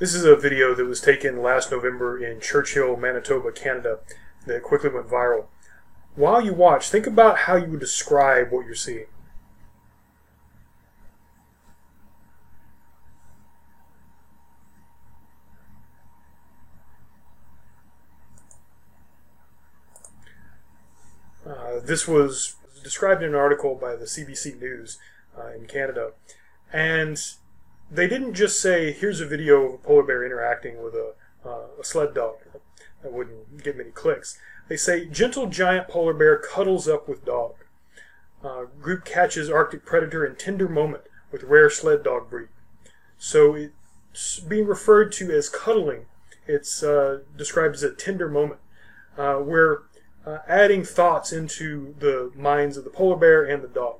This is a video that was taken last November in Churchill, Manitoba, Canada, that quickly went viral. While you watch, think about how you would describe what you're seeing. Uh, this was described in an article by the CBC News uh, in Canada. And they didn't just say, here's a video of a polar bear interacting with a, uh, a sled dog. That wouldn't get many clicks. They say, gentle giant polar bear cuddles up with dog. Uh, group catches Arctic predator in tender moment with rare sled dog breed. So it's being referred to as cuddling. It's uh, described as a tender moment, uh, where uh, adding thoughts into the minds of the polar bear and the dog.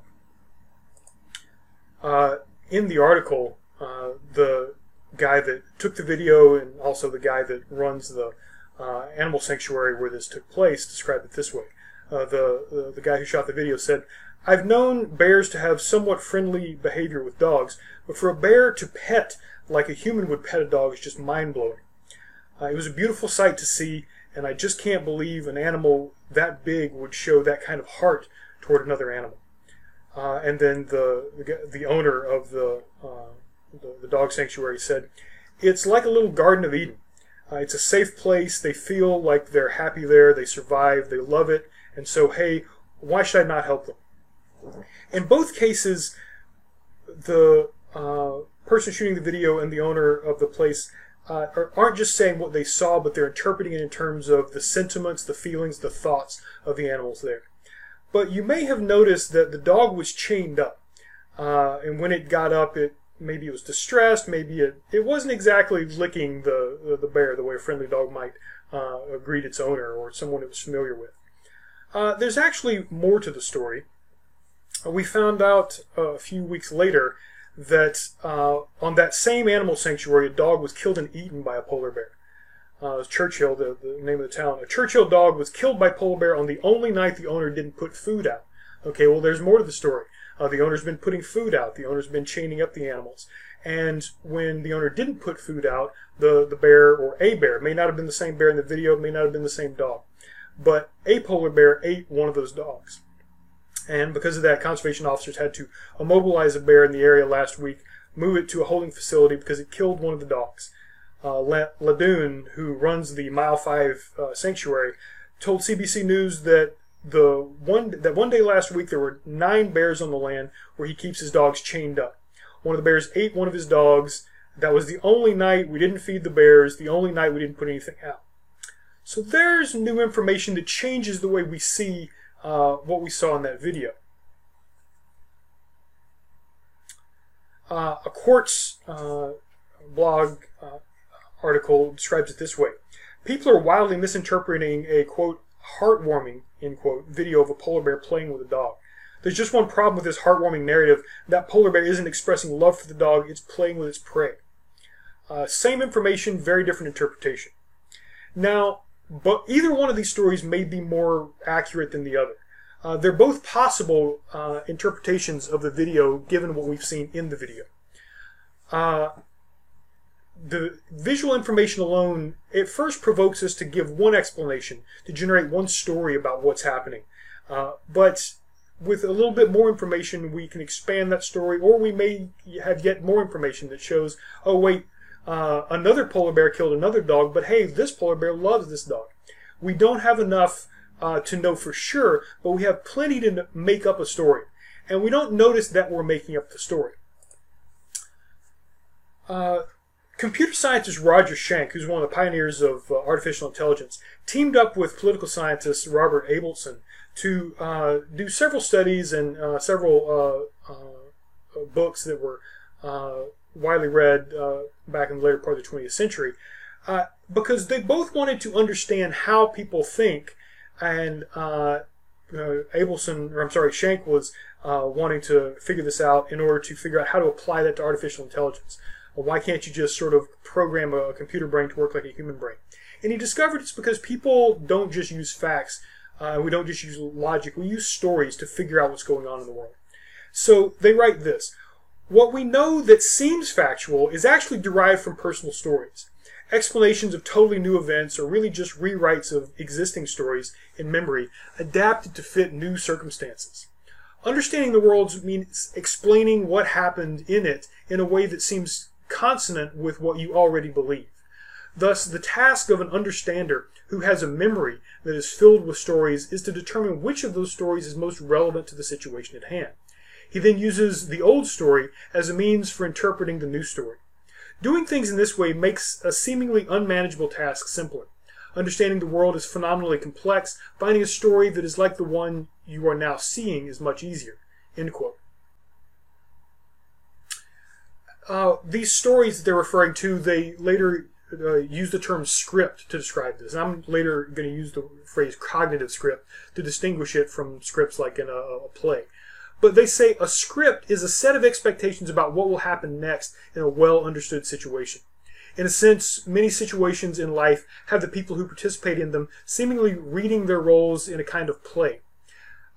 Uh, in the article, uh, the guy that took the video and also the guy that runs the uh, animal sanctuary where this took place described it this way. Uh, the, the the guy who shot the video said, "I've known bears to have somewhat friendly behavior with dogs, but for a bear to pet like a human would pet a dog is just mind blowing. Uh, it was a beautiful sight to see." and I just can't believe an animal that big would show that kind of heart toward another animal. Uh, and then the, the, the owner of the, uh, the, the dog sanctuary said, "It's like a little Garden of Eden. Uh, it's a safe place. They feel like they're happy there. They survive. They love it. And so, hey, why should I not help them?" In both cases, the uh, person shooting the video and the owner of the place uh, aren't just saying what they saw, but they're interpreting it in terms of the sentiments, the feelings, the thoughts of the animals there. But you may have noticed that the dog was chained up, uh, and when it got up, it maybe it was distressed, maybe it, it wasn't exactly licking the the bear the way a friendly dog might uh, greet its owner or someone it was familiar with. Uh, there's actually more to the story. We found out a few weeks later that uh, on that same animal sanctuary, a dog was killed and eaten by a polar bear. Uh, Churchill, the, the name of the town. A Churchill dog was killed by polar bear on the only night the owner didn't put food out. Okay, well, there's more to the story. Uh, the owner's been putting food out. The owner's been chaining up the animals. And when the owner didn't put food out, the, the bear or a bear, may not have been the same bear in the video, may not have been the same dog, but a polar bear ate one of those dogs. And because of that, conservation officers had to immobilize a bear in the area last week, move it to a holding facility because it killed one of the dogs. Uh, Ladoon, who runs the Mile 5 uh, sanctuary, told CBC News that the one that one day last week there were nine bears on the land where he keeps his dogs chained up. One of the bears ate one of his dogs. That was the only night we didn't feed the bears, the only night we didn't put anything out. So there's new information that changes the way we see uh, what we saw in that video. Uh, a Quartz uh, blog uh, article describes it this way. People are wildly misinterpreting a, quote, heartwarming, end quote, video of a polar bear playing with a dog. There's just one problem with this heartwarming narrative. That polar bear isn't expressing love for the dog, it's playing with its prey. Uh, same information, very different interpretation. Now, but either one of these stories may be more accurate than the other. Uh, they're both possible uh, interpretations of the video given what we've seen in the video. The visual information alone, it first provokes us to give one explanation, to generate one story about what's happening. Uh, but with a little bit more information, we can expand that story, or we may have yet more information that shows, oh, wait, uh, another polar bear killed another dog, but hey, this polar bear loves this dog. We don't have enough uh, to know for sure, but we have plenty to make up a story. And we don't notice that we're making up the story. Uh, computer scientist Roger Schank, who's one of the pioneers of uh, artificial intelligence, teamed up with political scientist Robert Abelson to uh, do several studies and uh, several uh, books that were widely read back in the later part of the 20th century. Uh, because they both wanted to understand how people think, and uh, uh, Abelson, or I'm sorry, Schank was uh, wanting to figure this out in order to figure out how to apply that to artificial intelligence. Why can't you just sort of program a, computer brain to work like a human brain? And he discovered it's because people don't just use facts. Uh, we don't just use logic. We use stories to figure out what's going on in the world. So they write this. What we know that seems factual is actually derived from personal stories. Explanations of totally new events are really just rewrites of existing stories in memory adapted to fit new circumstances. Understanding the world means explaining what happened in it in a way that seems consonant with what you already believe. Thus, the task of an understander who has a memory that is filled with stories is to determine which of those stories is most relevant to the situation at hand. He then uses the old story as a means for interpreting the new story. Doing things in this way makes a seemingly unmanageable task simpler. Understanding the world is phenomenally complex. Finding a story that is like the one you are now seeing is much easier. End quote. Uh, these stories that they're referring to, they later uh, use the term script to describe this. And I'm later going to use the phrase cognitive script to distinguish it from scripts like in a, a play. But they say a script is a set of expectations about what will happen next in a well understood situation. In a sense, many situations in life have the people who participate in them seemingly reading their roles in a kind of play.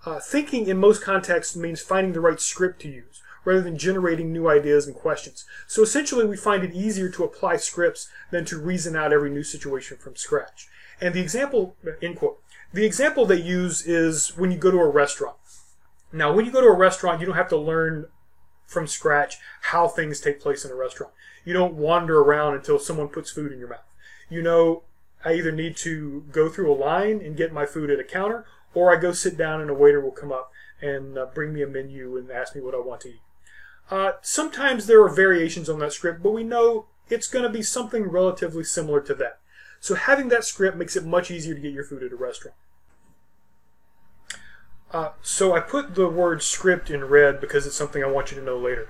Uh, thinking in most contexts means finding the right script to use, rather than generating new ideas and questions. So essentially, we find it easier to apply scripts than to reason out every new situation from scratch. And the example, end quote, the example they use is when you go to a restaurant. Now, when you go to a restaurant, you don't have to learn from scratch how things take place in a restaurant. You don't wander around until someone puts food in your mouth. You know, I either need to go through a line and get my food at a counter, or I go sit down and a waiter will come up and uh, bring me a menu and ask me what I want to eat. Uh, sometimes there are variations on that script, but we know it's going to be something relatively similar to that. So having that script makes it much easier to get your food at a restaurant. Uh, so I put the word script in red because it's something I want you to know later.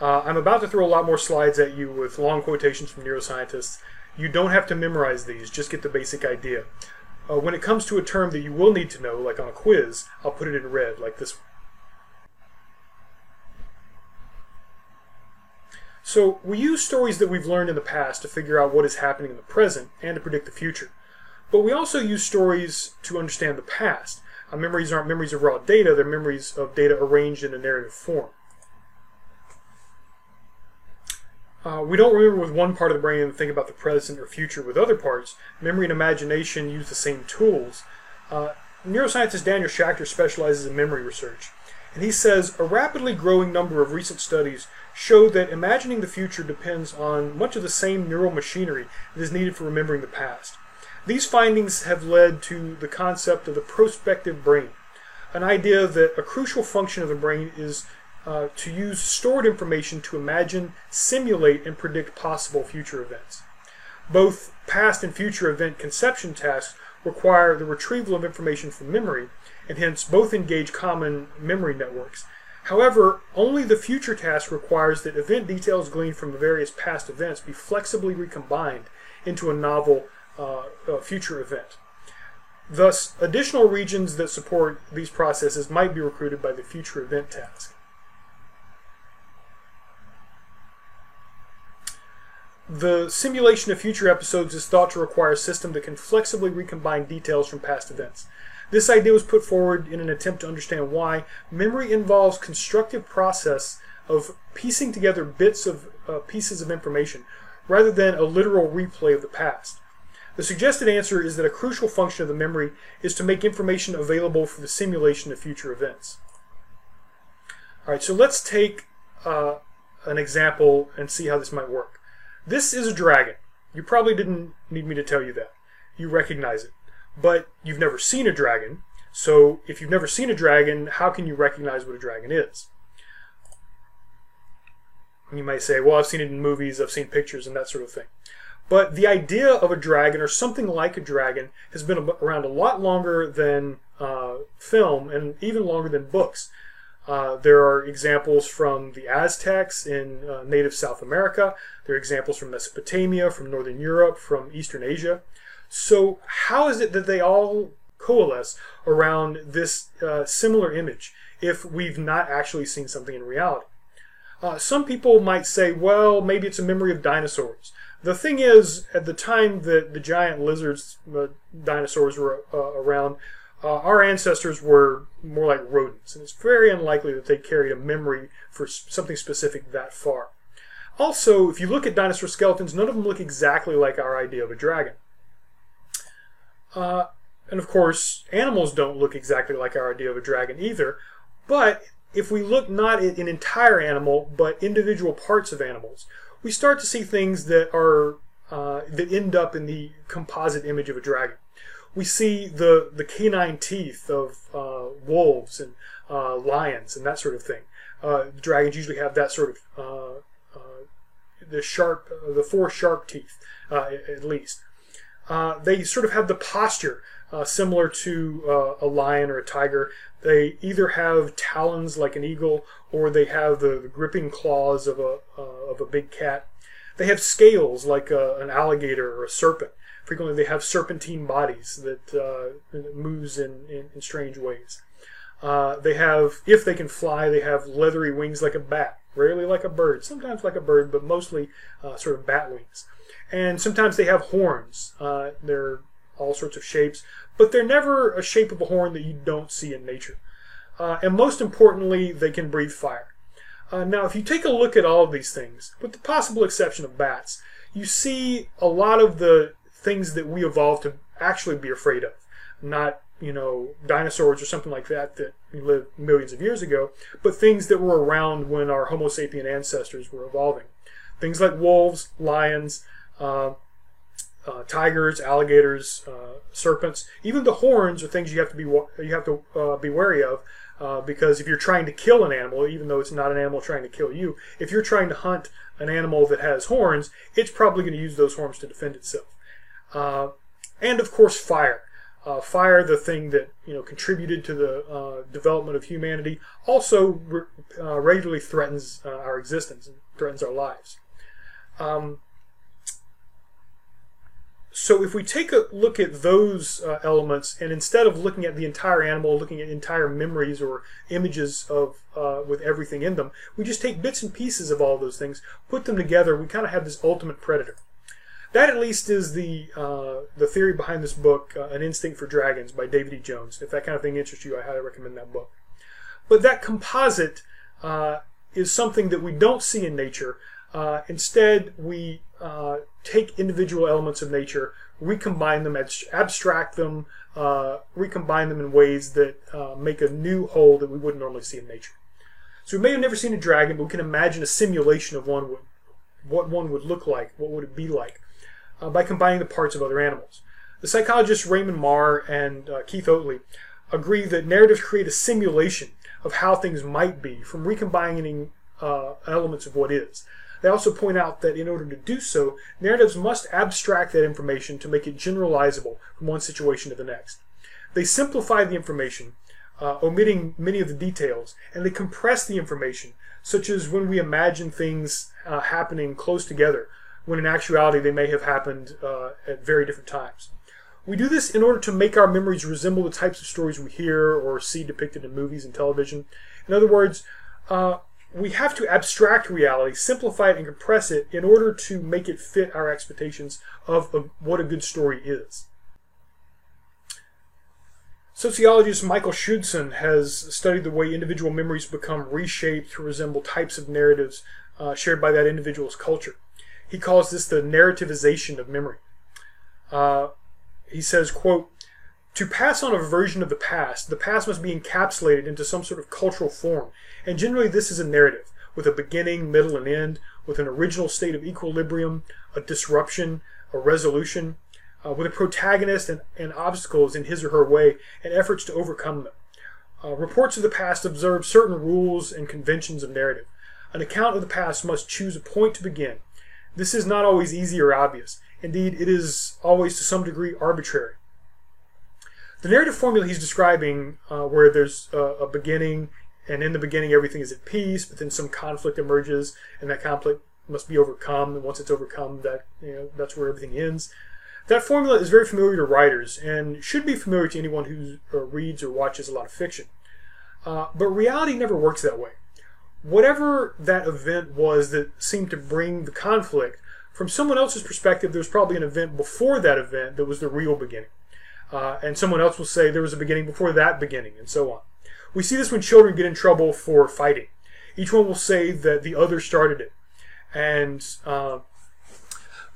Uh, I'm about to throw a lot more slides at you with long quotations from neuroscientists. You don't have to memorize these, just get the basic idea. Uh, when it comes to a term that you will need to know, like on a quiz, I'll put it in red, like this one. So we use stories that we've learned in the past to figure out what is happening in the present and to predict the future. But we also use stories to understand the past. Our memories aren't memories of raw data, they're memories of data arranged in a narrative form. Uh, we don't remember with one part of the brain and think about the present or future with other parts. Memory and imagination use the same tools. Uh, neuroscientist Daniel Schacter specializes in memory research. And he says a rapidly growing number of recent studies show that imagining the future depends on much of the same neural machinery that is needed for remembering the past. These findings have led to the concept of the prospective brain, an idea that a crucial function of the brain is uh, to use stored information to imagine, simulate, and predict possible future events. Both past and future event conception tasks require the retrieval of information from memory, and hence both engage common memory networks. However, only the future task requires that event details gleaned from the various past events be flexibly recombined into a novel uh, a future event. Thus, additional regions that support these processes might be recruited by the future event task. The simulation of future episodes is thought to require a system that can flexibly recombine details from past events. This idea was put forward in an attempt to understand why memory involves constructive process of piecing together bits of uh, pieces of information rather than a literal replay of the past. The suggested answer is that a crucial function of the memory is to make information available for the simulation of future events. All right, so let's take uh, an example and see how this might work. This is a dragon. You probably didn't need me to tell you that. You recognize it. But you've never seen a dragon, so if you've never seen a dragon, how can you recognize what a dragon is? You might say, well, I've seen it in movies, I've seen pictures, and that sort of thing. But the idea of a dragon or something like a dragon has been around a lot longer than uh, film and even longer than books. Uh, there are examples from the Aztecs in uh, native South America. There are examples from Mesopotamia, from Northern Europe, from Eastern Asia. So, how is it that they all coalesce around this uh, similar image if we've not actually seen something in reality? Uh, some people might say, well, maybe it's a memory of dinosaurs. The thing is, at the time that the giant lizards, uh, dinosaurs were uh, around, uh, our ancestors were more like rodents, and it's very unlikely that they carried a memory for something specific that far. Also, if you look at dinosaur skeletons, none of them look exactly like our idea of a dragon. Uh, and of course, animals don't look exactly like our idea of a dragon either. But if we look not at an entire animal, but individual parts of animals, we start to see things that are uh, that end up in the composite image of a dragon. We see the the canine teeth of uh, wolves and uh, lions and that sort of thing. Uh, dragons usually have that sort of uh, uh, the sharp, the four sharp teeth at least. Uh, they sort of have the posture uh, similar to uh, a lion or a tiger. They either have talons like an eagle, or they have the, the gripping claws of a uh, of a big cat. They have scales like a, an alligator or a serpent. Frequently, they have serpentine bodies that uh, moves in, in, in strange ways. Uh, they have, if they can fly, they have leathery wings like a bat. Rarely like a bird, sometimes like a bird, but mostly uh, sort of bat wings. And sometimes they have horns. Uh, they're all sorts of shapes, but they're never a shape of a horn that you don't see in nature. Uh, and most importantly, they can breathe fire. Uh, now, if you take a look at all of these things, with the possible exception of bats, you see a lot of the things that we evolved to actually be afraid of. Not, you know, dinosaurs or something like that that lived millions of years ago, but things that were around when our Homo sapien ancestors were evolving. Things like wolves, lions, tigers, alligators, uh, serpents. Even the horns are things you have to be you have to uh, be wary of uh, because if you're trying to kill an animal, even though it's not an animal trying to kill you, if you're trying to hunt an animal that has horns, it's probably going to use those horns to defend itself. Uh, and of course, fire. Uh, fire, the thing that you know contributed to the uh, development of humanity, also re- uh, regularly threatens uh, our existence and threatens our lives. Um, so if we take a look at those uh, elements, and instead of looking at the entire animal, looking at entire memories or images of uh, with everything in them, we just take bits and pieces of all those things, put them together. We kind of have this ultimate predator. That at least is the uh, the theory behind this book, uh, An Instinct for Dragons by David E. Jones. If that kind of thing interests you, I highly recommend that book. But that composite uh, is something that we don't see in nature. Uh, instead, we uh, take individual elements of nature, recombine them, abstract them, uh, recombine them in ways that uh, make a new whole that we wouldn't normally see in nature. So we may have never seen a dragon, but we can imagine a simulation of one would, what one would look like, what would it be like, uh, by combining the parts of other animals. The psychologists Raymond Mar and uh, Keith Oatley agree that narratives create a simulation of how things might be from recombining elements of what is. They also point out that in order to do so, narratives must abstract that information to make it generalizable from one situation to the next. They simplify the information, uh, omitting many of the details, and they compress the information, such as when we imagine things uh, happening close together, when in actuality they may have happened uh, at very different times. We do this in order to make our memories resemble the types of stories we hear or see depicted in movies and television. In other words, uh, we have to abstract reality, simplify it, and compress it in order to make it fit our expectations of, of what a good story is. Sociologist Michael Schudson has studied the way individual memories become reshaped to resemble types of narratives uh, shared by that individual's culture. He calls this the narrativization of memory. Uh, he says, quote, to pass on a version of the past, the past must be encapsulated into some sort of cultural form, and generally this is a narrative, with a beginning, middle, and end, with an original state of equilibrium, a disruption, a resolution, uh, with a protagonist and, and obstacles in his or her way, and efforts to overcome them. Uh, reports of the past observe certain rules and conventions of narrative. An account of the past must choose a point to begin. This is not always easy or obvious. Indeed, it is always to some degree arbitrary. The narrative formula he's describing, uh, where there's uh, a beginning, and in the beginning everything is at peace, but then some conflict emerges, and that conflict must be overcome. And once it's overcome, that you know that's where everything ends. That formula is very familiar to writers and should be familiar to anyone who uh, reads or watches a lot of fiction. Uh, but reality never works that way. Whatever that event was that seemed to bring the conflict, from someone else's perspective, there's probably an event before that event that was the real beginning. Uh, and someone else will say there was a beginning before that beginning, and so on. We see this when children get in trouble for fighting. Each one will say that the other started it. And uh,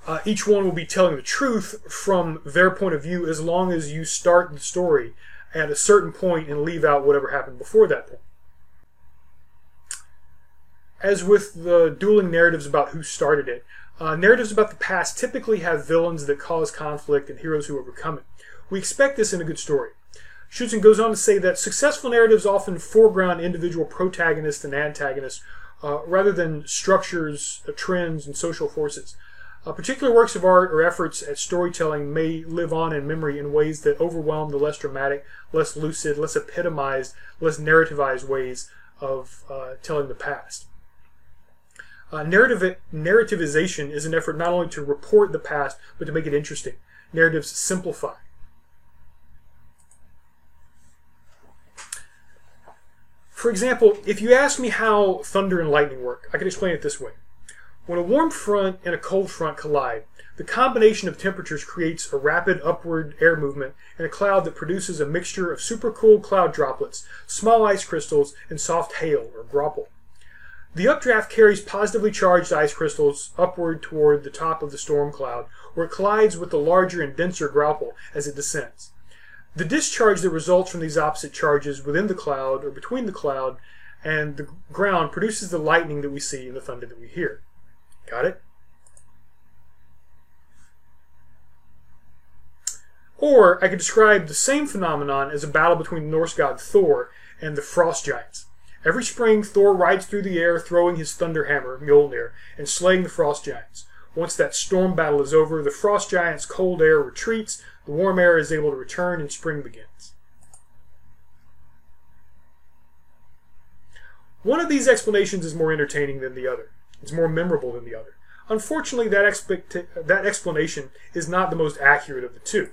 uh, each one will be telling the truth from their point of view as long as you start the story at a certain point and leave out whatever happened before that point. As with the dueling narratives about who started it, uh, narratives about the past typically have villains that cause conflict and heroes who overcome it. We expect this in a good story. Schudson goes on to say that successful narratives often foreground individual protagonists and antagonists uh, rather than structures, uh, trends, and social forces. Uh, particular works of art or efforts at storytelling may live on in memory in ways that overwhelm the less dramatic, less lucid, less epitomized, less narrativized ways of uh, telling the past. Uh, narrative, narrativization is an effort not only to report the past, but to make it interesting. Narratives simplify. For example, if you ask me how thunder and lightning work, I can explain it this way. When a warm front and a cold front collide, the combination of temperatures creates a rapid upward air movement and a cloud that produces a mixture of supercooled cloud droplets, small ice crystals, and soft hail, or graupel. The updraft carries positively charged ice crystals upward toward the top of the storm cloud, where it collides with the larger and denser graupel as it descends. The discharge that results from these opposite charges within the cloud or between the cloud and the ground produces the lightning that we see and the thunder that we hear. Got it? Or I could describe the same phenomenon as a battle between the Norse god Thor and the frost giants. Every spring, Thor rides through the air, throwing his thunder hammer, Mjolnir, and slaying the frost giants. Once that storm battle is over, the frost giants' cold air retreats, the warm air is able to return, and spring begins. One of these explanations is more entertaining than the other. It's more memorable than the other. Unfortunately, that, expect- that explanation is not the most accurate of the two.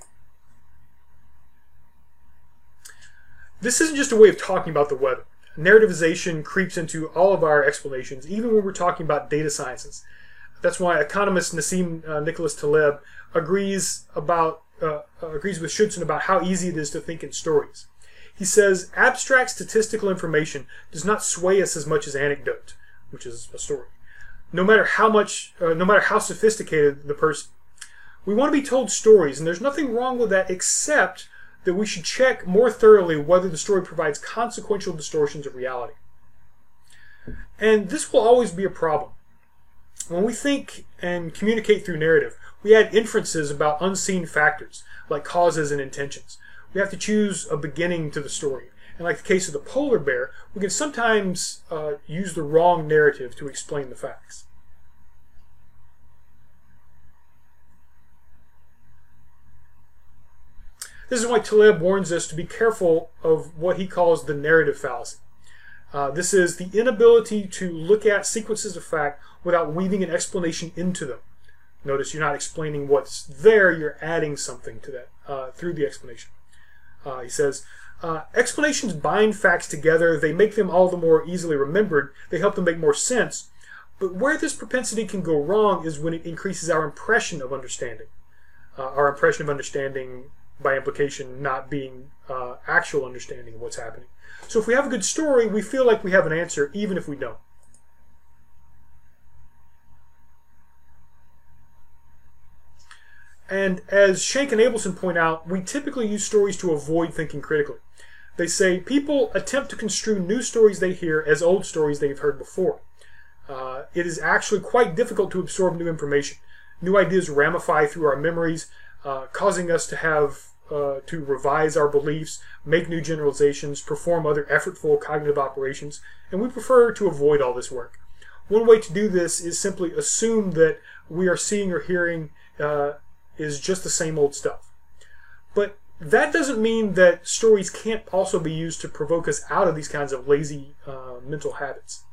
This isn't just a way of talking about the weather. Narrativization creeps into all of our explanations, even when we're talking about data sciences. That's why economist Nassim uh, Nicholas Taleb agrees about uh, agrees with Schudson about how easy it is to think in stories. He says abstract statistical information does not sway us as much as anecdote, which is a story. No matter how much, uh, no matter how sophisticated the person, we want to be told stories, and there's nothing wrong with that except that we should check more thoroughly whether the story provides consequential distortions of reality. And this will always be a problem. When we think and communicate through narrative, we add inferences about unseen factors, like causes and intentions. We have to choose a beginning to the story. And like the case of the polar bear, we can sometimes uh, use the wrong narrative to explain the facts. This is why Taleb warns us to be careful of what he calls the narrative fallacy. Uh, this is the inability to look at sequences of fact without weaving an explanation into them. Notice you're not explaining what's there, you're adding something to that uh, through the explanation. Uh, he says, uh, explanations bind facts together, they make them all the more easily remembered, they help them make more sense. But where this propensity can go wrong is when it increases our impression of understanding. Uh, our impression of understanding by implication not being uh, actual understanding of what's happening. So if we have a good story, we feel like we have an answer, even if we don't. And as Schank and Abelson point out, we typically use stories to avoid thinking critically. They say people attempt to construe new stories they hear as old stories they've heard before. Uh, it is actually quite difficult to absorb new information. New ideas ramify through our memories, uh, causing us to have uh, to revise our beliefs, make new generalizations, perform other effortful cognitive operations, and we prefer to avoid all this work. One way to do this is simply assume that we are seeing or hearing uh, is just the same old stuff. But that doesn't mean that stories can't also be used to provoke us out of these kinds of lazy uh, mental habits.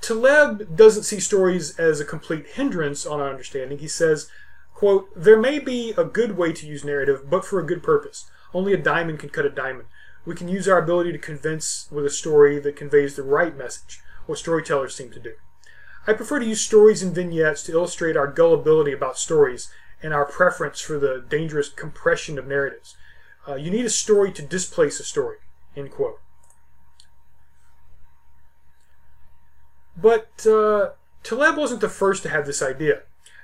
Taleb doesn't see stories as a complete hindrance on our understanding. He says, quote, There may be a good way to use narrative, but for a good purpose. Only a diamond can cut a diamond. We can use our ability to convince with a story that conveys the right message, what storytellers seem to do. I prefer to use stories and vignettes to illustrate our gullibility about stories and our preference for the dangerous compression of narratives. Uh, you need a story to displace a story. End quote. But uh, Taleb wasn't the first to have this idea.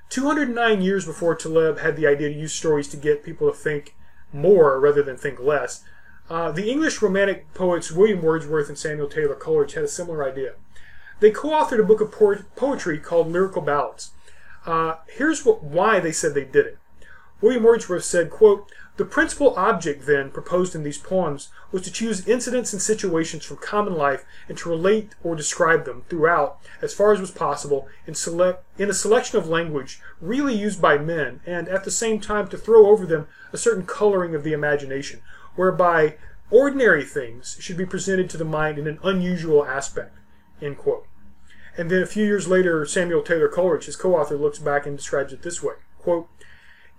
209 years before Taleb had the idea to use stories to get people to think more rather than think less, uh, the English Romantic poets William Wordsworth and Samuel Taylor Coleridge had a similar idea. They co-authored a book of poetry called Lyrical Ballads. Uh, here's what, why they said they did it. William Wordsworth said, quote, the principal object, then, proposed in these poems was to choose incidents and situations from common life and to relate or describe them throughout, as far as was possible, in, select, in a selection of language really used by men, and at the same time to throw over them a certain coloring of the imagination, whereby ordinary things should be presented to the mind in an unusual aspect. End quote. And then a few years later, Samuel Taylor Coleridge, his co-author, looks back and describes it this way: "Quote: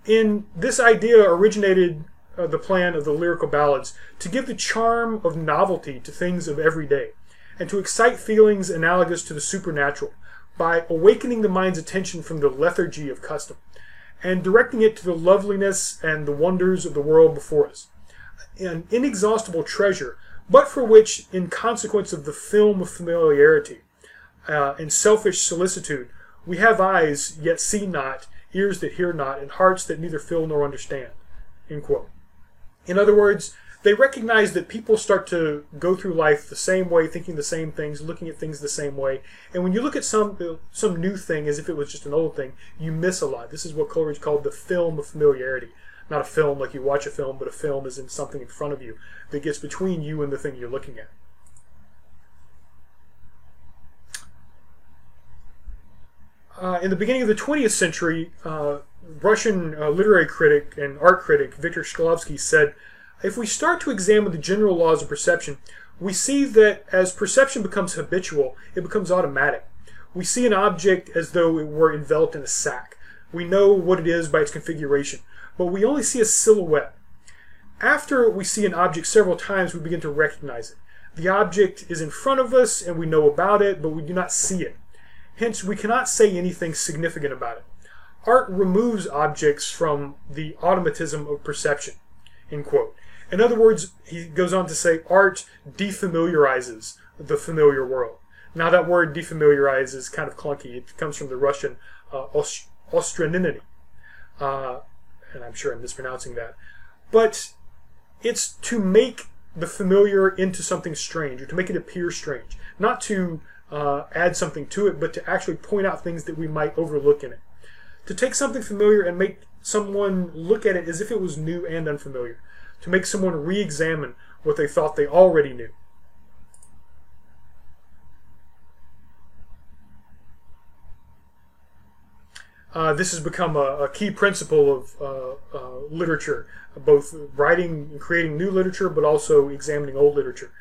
In this idea originated uh, the plan of the lyrical ballads to give the charm of novelty to things of every day, and to excite feelings analogous to the supernatural by awakening the mind's attention from the lethargy of custom, and directing it to the loveliness and the wonders of the world before us. An inexhaustible treasure, but for which, in consequence of the film of familiarity, uh, and selfish solicitude. We have eyes, yet see not, ears that hear not, and hearts that neither feel nor understand. End quote. In other words, they recognize that people start to go through life the same way, thinking the same things, looking at things the same way. And when you look at some some new thing as if it was just an old thing, you miss a lot. This is what Coleridge called the film of familiarity. Not a film like you watch a film, but a film is in something in front of you that gets between you and the thing you're looking at. Uh, in the beginning of the 20th century, uh, Russian uh, literary critic and art critic Viktor Shklovsky said, if we start to examine the general laws of perception, we see that as perception becomes habitual, it becomes automatic. We see an object as though it were enveloped in a sack. We know what it is by its configuration, but we only see a silhouette. After we see an object several times, we begin to recognize it. The object is in front of us and we know about it, but we do not see it. Hence, we cannot say anything significant about it. Art removes objects from the automatism of perception. End quote. In other words, he goes on to say art defamiliarizes the familiar world. Now, that word defamiliarize is kind of clunky. It comes from the Russian uh. Uh, and I'm sure I'm mispronouncing that. But it's to make the familiar into something strange, or to make it appear strange. Not to uh, add something to it, but to actually point out things that we might overlook in it. To take something familiar and make someone look at it as if it was new and unfamiliar. To make someone re examine what they thought they already knew. Uh, this has become a, a key principle of uh, uh, literature, both writing and creating new literature, but also examining old literature.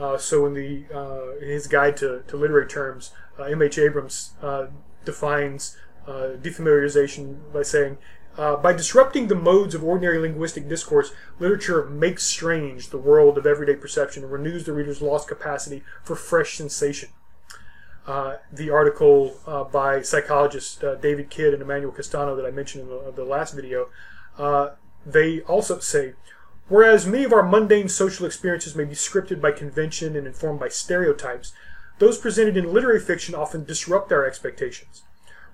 Uh, so in the uh, in his guide to, to literary terms, uh, M.H. Abrams uh, defines uh, defamiliarization by saying, by disrupting the modes of ordinary linguistic discourse, literature makes strange the world of everyday perception and renews the reader's lost capacity for fresh sensation. Uh, the article uh, by psychologists uh, David Kidd and Emmanuel Castano that I mentioned in the, the last video, they also say Whereas many of our mundane social experiences may be scripted by convention and informed by stereotypes, those presented in literary fiction often disrupt our expectations.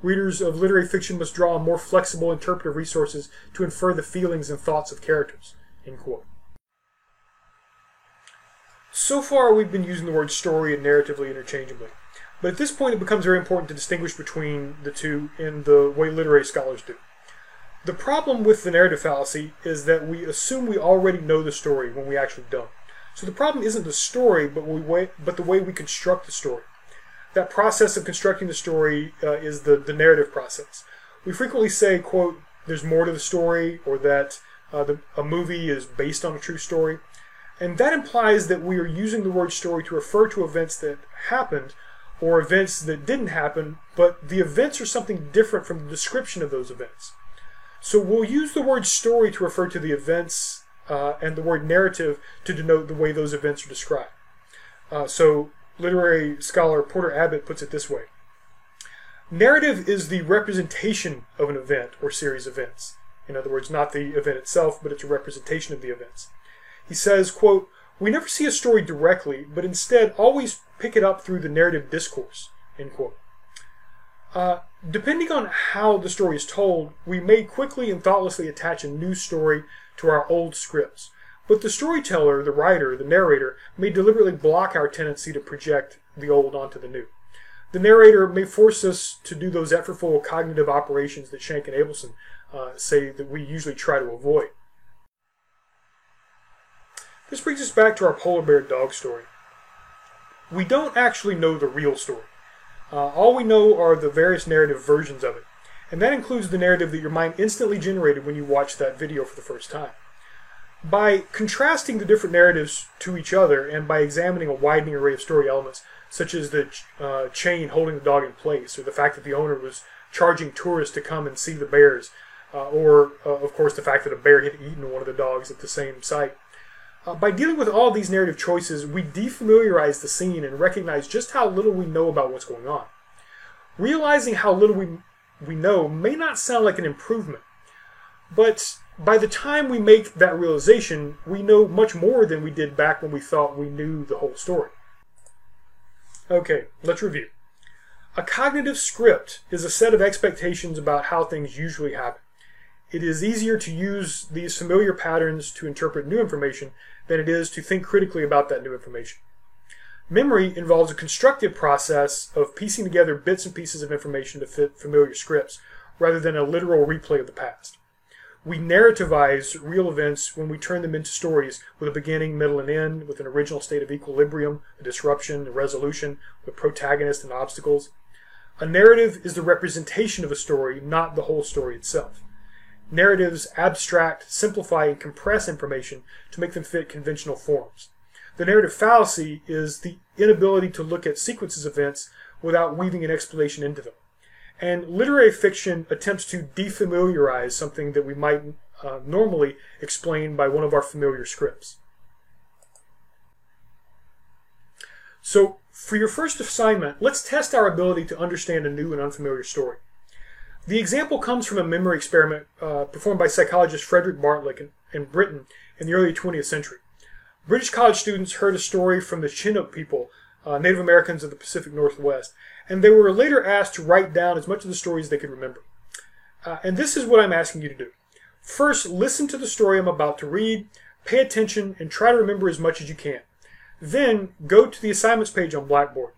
Readers of literary fiction must draw on more flexible interpretive resources to infer the feelings and thoughts of characters. So far, we've been using the word story and narratively interchangeably. But at this point, it becomes very important to distinguish between the two in the way literary scholars do. The problem with the narrative fallacy is that we assume we already know the story when we actually don't. So the problem isn't the story, but we but the way we construct the story. That process of constructing the story uh, is the, the narrative process. We frequently say, quote, there's more to the story, or that uh, the, a movie is based on a true story. And that implies that we are using the word story to refer to events that happened or events that didn't happen, but the events are something different from the description of those events. So we'll use the word story to refer to the events uh, and the word narrative to denote the way those events are described. Uh, so literary scholar Porter Abbott puts it this way. Narrative is the representation of an event or series of events. In other words, not the event itself, but it's a representation of the events. He says, quote, We never see a story directly, but instead always pick it up through the narrative discourse. Uh, depending on how the story is told, we may quickly and thoughtlessly attach a new story to our old scripts. But the storyteller, the writer, the narrator, may deliberately block our tendency to project the old onto the new. The narrator may force us to do those effortful cognitive operations that Schank and Abelson uh, say that we usually try to avoid. This brings us back to our polar bear dog story. We don't actually know the real story. Uh, all we know are the various narrative versions of it, and that includes the narrative that your mind instantly generated when you watched that video for the first time. By contrasting the different narratives to each other and by examining a widening array of story elements, such as the uh, chain holding the dog in place, or the fact that the owner was charging tourists to come and see the bears, uh, or, uh, of course, the fact that a bear had eaten one of the dogs at the same site. Uh, by dealing with all these narrative choices, we defamiliarize the scene and recognize just how little we know about what's going on. Realizing how little we, we know may not sound like an improvement, but by the time we make that realization, we know much more than we did back when we thought we knew the whole story. Okay, let's review. A cognitive script is a set of expectations about how things usually happen. It is easier to use these familiar patterns to interpret new information than it is to think critically about that new information. Memory involves a constructive process of piecing together bits and pieces of information to fit familiar scripts, rather than a literal replay of the past. We narrativize real events when we turn them into stories with a beginning, middle, and end, with an original state of equilibrium, a disruption, a resolution, with protagonists and obstacles. A narrative is the representation of a story, not the whole story itself. Narratives abstract, simplify, and compress information to make them fit conventional forms. The narrative fallacy is the inability to look at sequences of events without weaving an explanation into them. And literary fiction attempts to defamiliarize something that we might uh, normally explain by one of our familiar scripts. So, for your first assignment, let's test our ability to understand a new and unfamiliar story. The example comes from a memory experiment uh, performed by psychologist Frederick Bartlett in, in Britain in the early 20th century. British college students heard a story from the Chinook people, uh, Native Americans of the Pacific Northwest, and they were later asked to write down as much of the story as they could remember. Uh, and this is what I'm asking you to do. First, listen to the story I'm about to read, pay attention, and try to remember as much as you can. Then, go to the assignments page on Blackboard.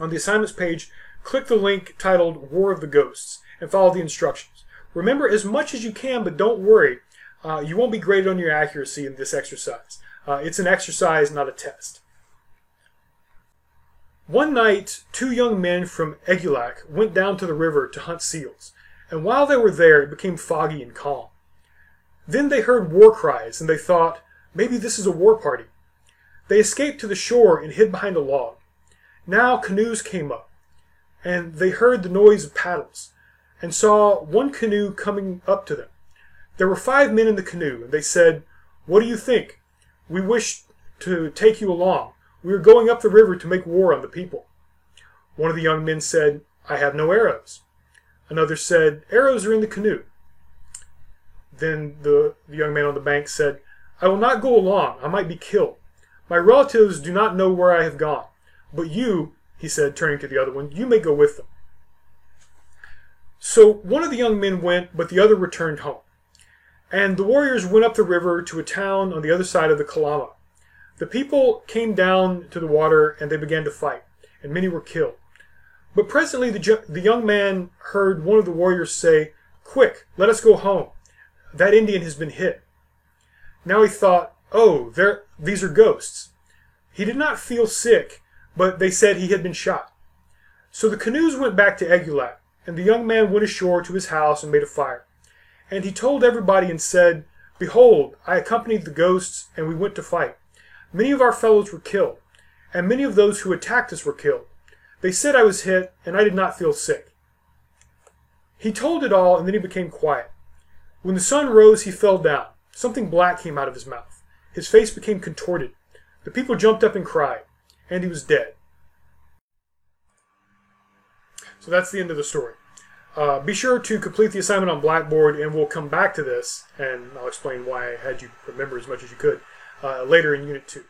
On the assignments page, click the link titled War of the Ghosts and follow the instructions. Remember as much as you can, but don't worry. Uh, you won't be graded on your accuracy in this exercise. Uh, it's an exercise, not a test. One night, two young men from Egulac went down to the river to hunt seals, and while they were there, it became foggy and calm. Then they heard war cries, and they thought, maybe this is a war party. They escaped to the shore and hid behind a log. Now canoes came up, and they heard the noise of paddles, and saw one canoe coming up to them. There were five men in the canoe, and they said, What do you think? We wish to take you along. We are going up the river to make war on the people. One of the young men said, I have no arrows. Another said, Arrows are in the canoe. Then the, the young man on the bank said, I will not go along. I might be killed. My relatives do not know where I have gone. But you, he said, turning to the other one, you may go with them. So one of the young men went, but the other returned home. And the warriors went up the river to a town on the other side of the Kalama. The people came down to the water and they began to fight, and many were killed. But presently the, the young man heard one of the warriors say, Quick, let us go home. That Indian has been hit. Now he thought, Oh, there, these are ghosts. He did not feel sick, but they said he had been shot. So the canoes went back to Egulac, and the young man went ashore to his house and made a fire. And he told everybody and said, Behold, I accompanied the ghosts, and we went to fight. Many of our fellows were killed, and many of those who attacked us were killed. They said I was hit, and I did not feel sick. He told it all, and then he became quiet. When the sun rose, he fell down. Something black came out of his mouth. His face became contorted. The people jumped up and cried, and he was dead. So that's the end of the story. Uh, be sure to complete the assignment on Blackboard, and we'll come back to this, and I'll explain why I had you remember as much as you could uh, later in Unit 2.